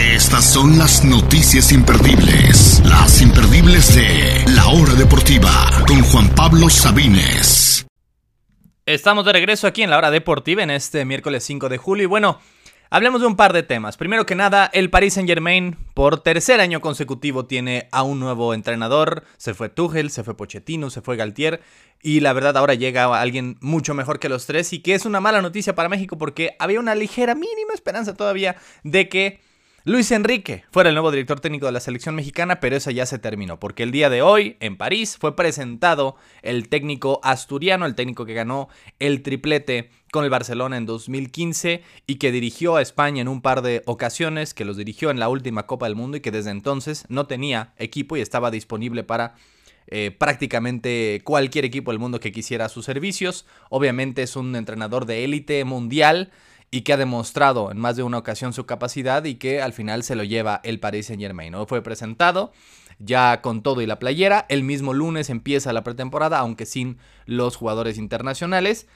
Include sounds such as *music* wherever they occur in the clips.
Estas son las noticias imperdibles, las imperdibles de La Hora Deportiva, con Juan Pablo Sabines. Estamos de regreso aquí en La Hora Deportiva en este miércoles 5 de julio y bueno, Hablemos de un par de temas. Primero que nada, el Paris Saint Germain por tercer año consecutivo tiene a un nuevo entrenador. Se fue Tuchel, se fue Pochettino, se fue Galtier. Y la verdad ahora llega alguien mucho mejor que los tres y que es una mala noticia para México porque había una ligera mínima esperanza todavía de que Luis Enrique fuera el nuevo director técnico de la selección mexicana, pero eso ya se terminó, porque el día de hoy, en París, fue presentado el técnico asturiano, el técnico que ganó el triplete con el Barcelona en 2015 y que dirigió a España en un par de ocasiones, que los dirigió en la última Copa del Mundo y que desde entonces no tenía equipo y estaba disponible para eh, prácticamente cualquier equipo del mundo que quisiera sus servicios. Obviamente es un entrenador de élite mundial y que ha demostrado en más de una ocasión su capacidad y que al final se lo lleva el Paris Saint Germain. ¿no? Fue presentado ya con todo y la playera. El mismo lunes empieza la pretemporada, aunque sin los jugadores internacionales.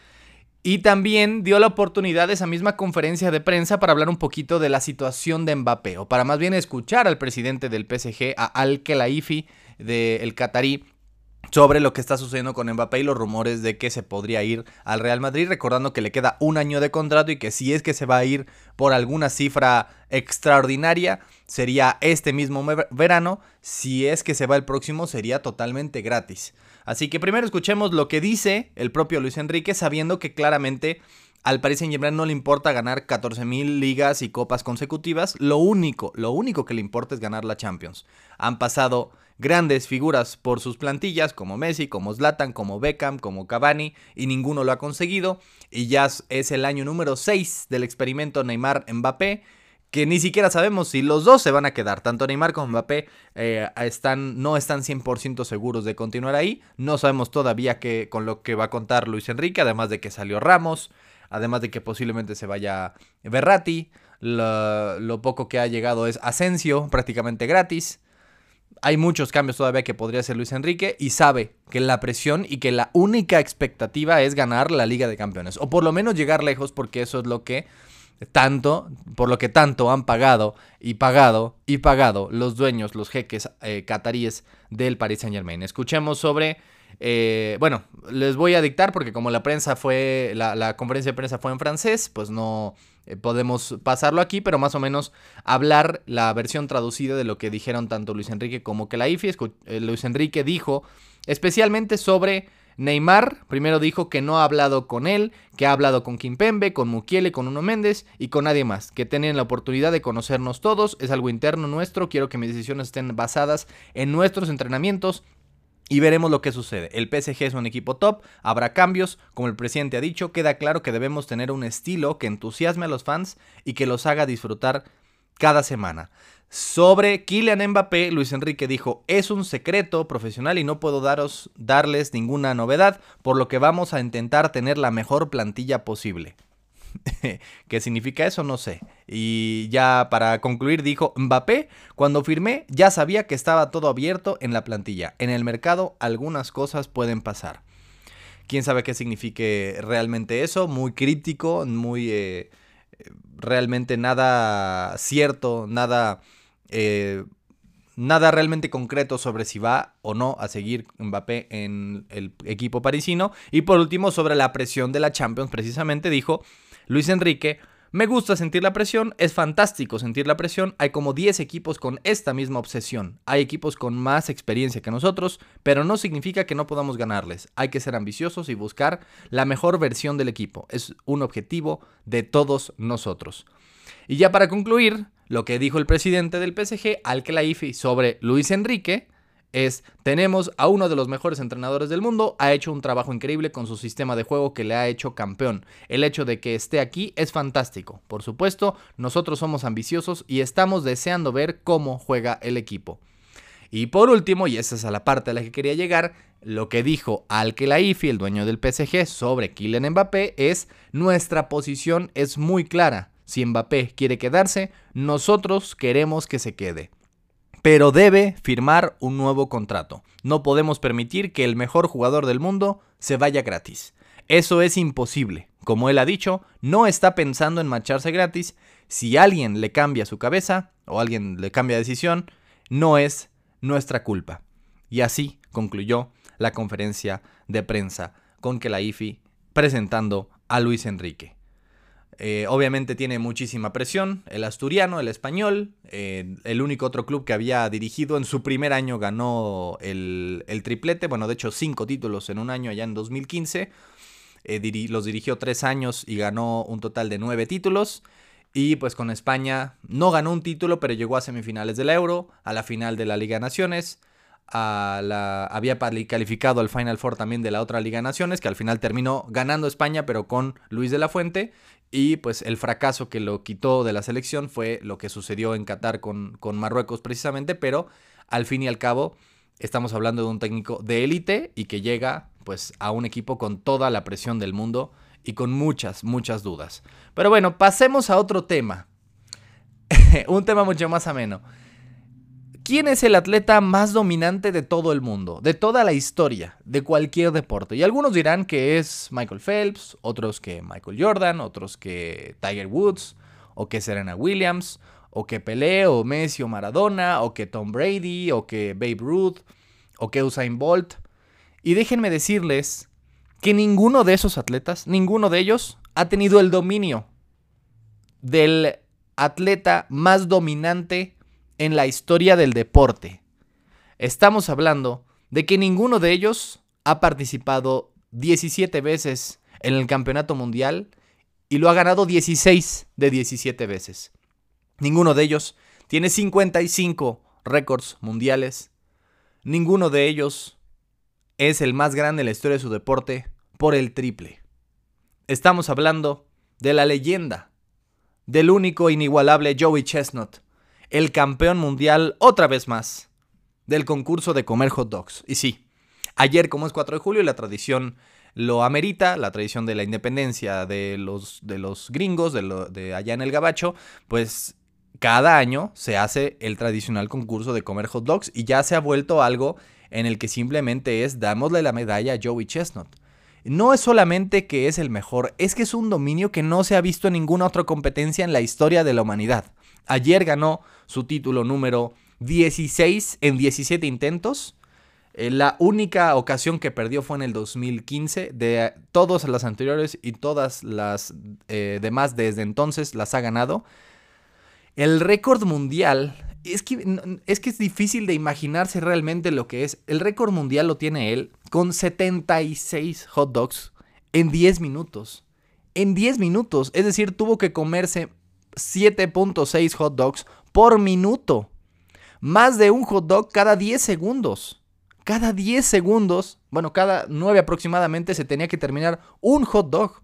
Y también dio la oportunidad de esa misma conferencia de prensa para hablar un poquito de la situación de Mbappé, o para más bien escuchar al presidente del PSG, a Al Khelaifi, del Qatarí, sobre lo que está sucediendo con Mbappé y los rumores de que se podría ir al Real Madrid, recordando que le queda un año de contrato y que si es que se va a ir por alguna cifra extraordinaria, sería este mismo verano, si es que se va el próximo sería totalmente gratis. Así que primero escuchemos lo que dice el propio Luis Enrique, sabiendo que claramente al Paris Saint-Germain no le importa ganar 14.000 ligas y copas consecutivas, lo único, lo único que le importa es ganar la Champions. Han pasado grandes figuras por sus plantillas, como Messi, como Zlatan, como Beckham, como Cavani, y ninguno lo ha conseguido. Y ya es el año número 6 del experimento Neymar-Mbappé, que ni siquiera sabemos si los dos se van a quedar. Tanto Neymar como Mbappé eh, están, no están 100% seguros de continuar ahí. No sabemos todavía qué, con lo que va a contar Luis Enrique, además de que salió Ramos, además de que posiblemente se vaya Berratti. lo poco que ha llegado es Asensio, prácticamente gratis hay muchos cambios todavía que podría hacer Luis Enrique y sabe que la presión y que la única expectativa es ganar la Liga de Campeones o por lo menos llegar lejos porque eso es lo que tanto, por lo que tanto han pagado y pagado y pagado los dueños, los jeques eh, cataríes del Paris Saint Germain. Escuchemos sobre, eh, bueno, les voy a dictar porque como la prensa fue, la, la conferencia de prensa fue en francés, pues no, eh, podemos pasarlo aquí, pero más o menos hablar la versión traducida de lo que dijeron tanto Luis Enrique como que la. Eh, Luis Enrique dijo especialmente sobre Neymar. Primero dijo que no ha hablado con él, que ha hablado con Kimpembe, con Mukiele, con Uno Méndez y con nadie más. Que tienen la oportunidad de conocernos todos. Es algo interno nuestro. Quiero que mis decisiones estén basadas en nuestros entrenamientos y veremos lo que sucede. El PSG es un equipo top, habrá cambios, como el presidente ha dicho, queda claro que debemos tener un estilo que entusiasme a los fans y que los haga disfrutar cada semana. Sobre Kylian Mbappé, Luis Enrique dijo, es un secreto profesional y no puedo daros, darles ninguna novedad, por lo que vamos a intentar tener la mejor plantilla posible. *laughs* ¿Qué significa eso? No sé. Y ya para concluir dijo, Mbappé, cuando firmé ya sabía que estaba todo abierto en la plantilla. En el mercado algunas cosas pueden pasar. ¿Quién sabe qué signifique realmente eso? Muy crítico, muy... Eh, realmente nada cierto, nada... Eh, nada realmente concreto sobre si va o no a seguir Mbappé en el equipo parisino. Y por último, sobre la presión de la Champions, precisamente dijo Luis Enrique, me gusta sentir la presión, es fantástico sentir la presión, hay como 10 equipos con esta misma obsesión, hay equipos con más experiencia que nosotros, pero no significa que no podamos ganarles, hay que ser ambiciosos y buscar la mejor versión del equipo, es un objetivo de todos nosotros. Y ya para concluir, lo que dijo el presidente del PSG, Al Khelaifi, sobre Luis Enrique, es, tenemos a uno de los mejores entrenadores del mundo, ha hecho un trabajo increíble con su sistema de juego que le ha hecho campeón. El hecho de que esté aquí es fantástico. Por supuesto, nosotros somos ambiciosos y estamos deseando ver cómo juega el equipo. Y por último, y esa es la parte a la que quería llegar, lo que dijo Al Khelaifi, el dueño del PSG, sobre Kylian Mbappé es, nuestra posición es muy clara. Si Mbappé quiere quedarse, nosotros queremos que se quede pero debe firmar un nuevo contrato. No podemos permitir que el mejor jugador del mundo se vaya gratis. Eso es imposible. Como él ha dicho, no está pensando en marcharse gratis. Si alguien le cambia su cabeza o alguien le cambia decisión, no es nuestra culpa. Y así concluyó la conferencia de prensa con que la IFI presentando a Luis Enrique. Eh, obviamente tiene muchísima presión, el asturiano, el español, eh, el único otro club que había dirigido en su primer año ganó el, triplete, bueno, de hecho cinco títulos en un año allá en 2015, eh, los dirigió tres años y ganó un total de nueve títulos. Y pues con España no ganó un título, pero llegó a semifinales del Euro, a la final de la Liga de Naciones, a la, había calificado al Final Four también de la otra Liga de Naciones, que al final terminó ganando España, pero con Luis de la Fuente. Y pues el fracaso que lo quitó de la selección fue lo que sucedió en Qatar con, con Marruecos precisamente, pero al fin y al cabo estamos hablando de un técnico de élite y que llega pues a un equipo con toda la presión del mundo y con muchas, muchas dudas. Pero bueno, pasemos a otro tema. *laughs* un tema mucho más ameno. ¿Quién es el atleta más dominante de todo el mundo, de toda la historia, de cualquier deporte? Y algunos dirán que es Michael Phelps, otros que Michael Jordan, otros que Tiger Woods, o que Serena Williams, o que Pelé, o Messi, o Maradona, o que Tom Brady, o que Babe Ruth, o que Usain Bolt. Y déjenme decirles que ninguno de esos atletas, ninguno de ellos, ha tenido el dominio del atleta más dominante en la historia del deporte. Estamos hablando de que ninguno de ellos ha participado 17 veces en el campeonato mundial y lo ha ganado 16 de 17 veces. Ninguno de ellos tiene 55 récords mundiales. Ninguno de ellos es el más grande en la historia de su deporte por el triple. Estamos hablando de la leyenda, del único inigualable Joey Chestnut, el campeón mundial otra vez más del concurso de comer hot dogs. Y sí, ayer como es 4 de julio la tradición lo amerita, la tradición de la independencia de los, de los gringos, de, de allá en el Gabacho, pues cada año se hace el tradicional concurso de comer hot dogs y ya se ha vuelto algo en el que simplemente es damosle la medalla a Joey Chestnut. No es solamente que es el mejor, es que es un dominio que no se ha visto en ninguna otra competencia en la historia de la humanidad. Ayer ganó su título número 16 en 17 intentos. Eh, la única ocasión que perdió fue en el 2015. De todas las anteriores y todas las eh, demás desde entonces las ha ganado. El récord mundial. Es que, es que es difícil de imaginarse realmente lo que es. El récord mundial lo tiene él con 76 hot dogs en 10 minutos. En 10 minutos. Es decir, tuvo que comerse 7.6 hot dogs por minuto. Más de un hot dog cada 10 segundos. Cada 10 segundos, bueno, cada 9 aproximadamente se tenía que terminar un hot dog.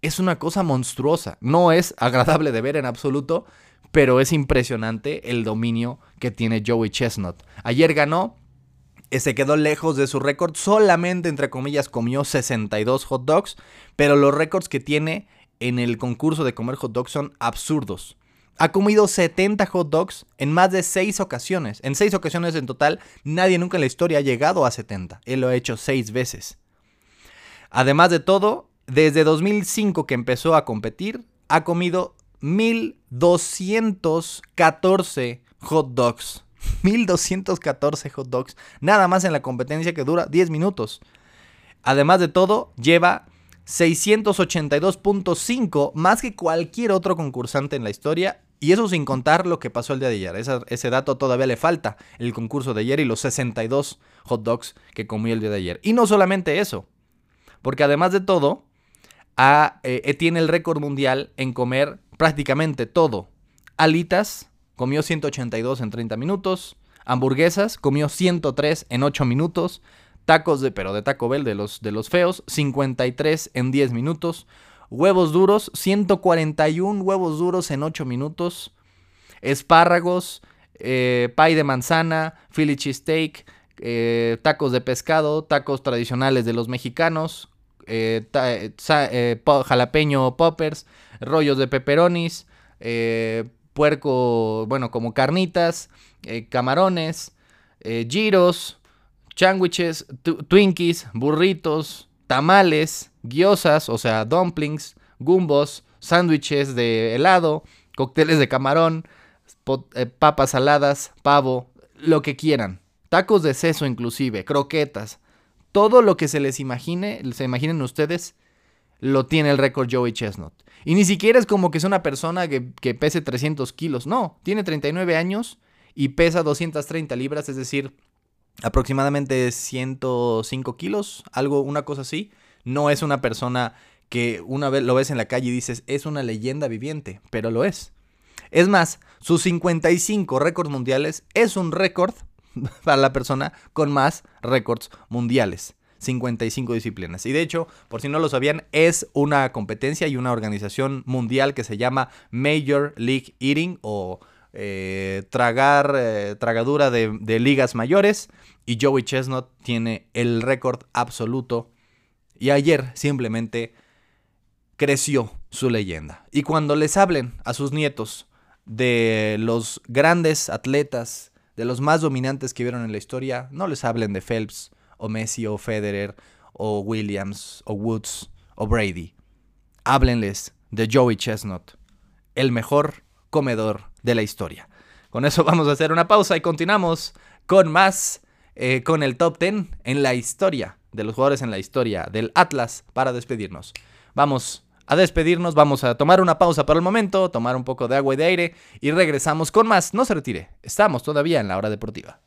Es una cosa monstruosa. No es agradable de ver en absoluto, pero es impresionante el dominio que tiene Joey Chestnut. Ayer ganó, eh, se quedó lejos de su récord, solamente entre comillas comió 62 hot dogs, pero los récords que tiene en el concurso de comer hot dogs son absurdos. Ha comido 70 hot dogs en más de 6 ocasiones. En 6 ocasiones en total, nadie nunca en la historia ha llegado a 70. Él lo ha hecho 6 veces. Además de todo, desde 2005 que empezó a competir, ha comido 1214 hot dogs. *laughs* 1214 hot dogs. Nada más en la competencia que dura 10 minutos. Además de todo, lleva 682.5 más que cualquier otro concursante en la historia. Y eso sin contar lo que pasó el día de ayer. ese dato todavía le falta el concurso de ayer y los 62 hot dogs que comió el día de ayer. Y no solamente eso, porque además de todo, eh, tiene el récord mundial en comer prácticamente todo. Alitas, comió 182 en 30 minutos. Hamburguesas, comió 103 en 8 minutos. Tacos de, pero de Taco Bell de los, de los feos, 53 en 10 minutos. Huevos duros, 141 huevos duros en 8 minutos. Espárragos, eh, pie de manzana, Philly cheesesteak, eh, tacos de pescado, tacos tradicionales de los mexicanos, eh, jalapeño poppers, rollos de pepperonis, puerco, bueno, como carnitas, camarones, giros, Sándwiches, Twinkies, burritos, tamales, guiosas, o sea, dumplings, gumbos, sándwiches de helado, cócteles de camarón, eh, papas saladas, pavo, lo que quieran. Tacos de seso inclusive, croquetas. Todo lo que se les imagine, se imaginen ustedes, lo tiene el récord Joey Chestnut. Y ni siquiera es como que es una persona que, que pese 300 kilos. No, tiene 39 años y pesa 230 libras, es decir, aproximadamente 105 kilos, algo, una cosa así. No es una persona que una vez lo ves en la calle y dices, es una leyenda viviente, pero lo es. Es más, sus 55 récords mundiales es un récord *laughs* para la persona con más récords mundiales. 55 disciplinas. Y de hecho, por si no lo sabían, es una competencia y una organización mundial que se llama Major League Eating o eh, tragar, eh, tragadura de, ligas mayores. Y Joey Chestnut tiene el récord absoluto. Y ayer simplemente creció su leyenda. Y cuando les hablen a sus nietos de los grandes atletas, de los más dominantes que vieron en la historia, no les hablen de Phelps, o Messi, o Federer, o Williams, o Woods, o Brady. Háblenles de Joey Chestnut, el mejor comedor de la historia. Con eso vamos a hacer una pausa y continuamos con más, eh, con el top 10 en la historia, de los jugadores en la historia del Atlas, para despedirnos. Vamos a despedirnos, vamos a tomar una pausa por el momento, tomar un poco de agua y de aire y regresamos con más. No se retire, estamos todavía en la hora deportiva.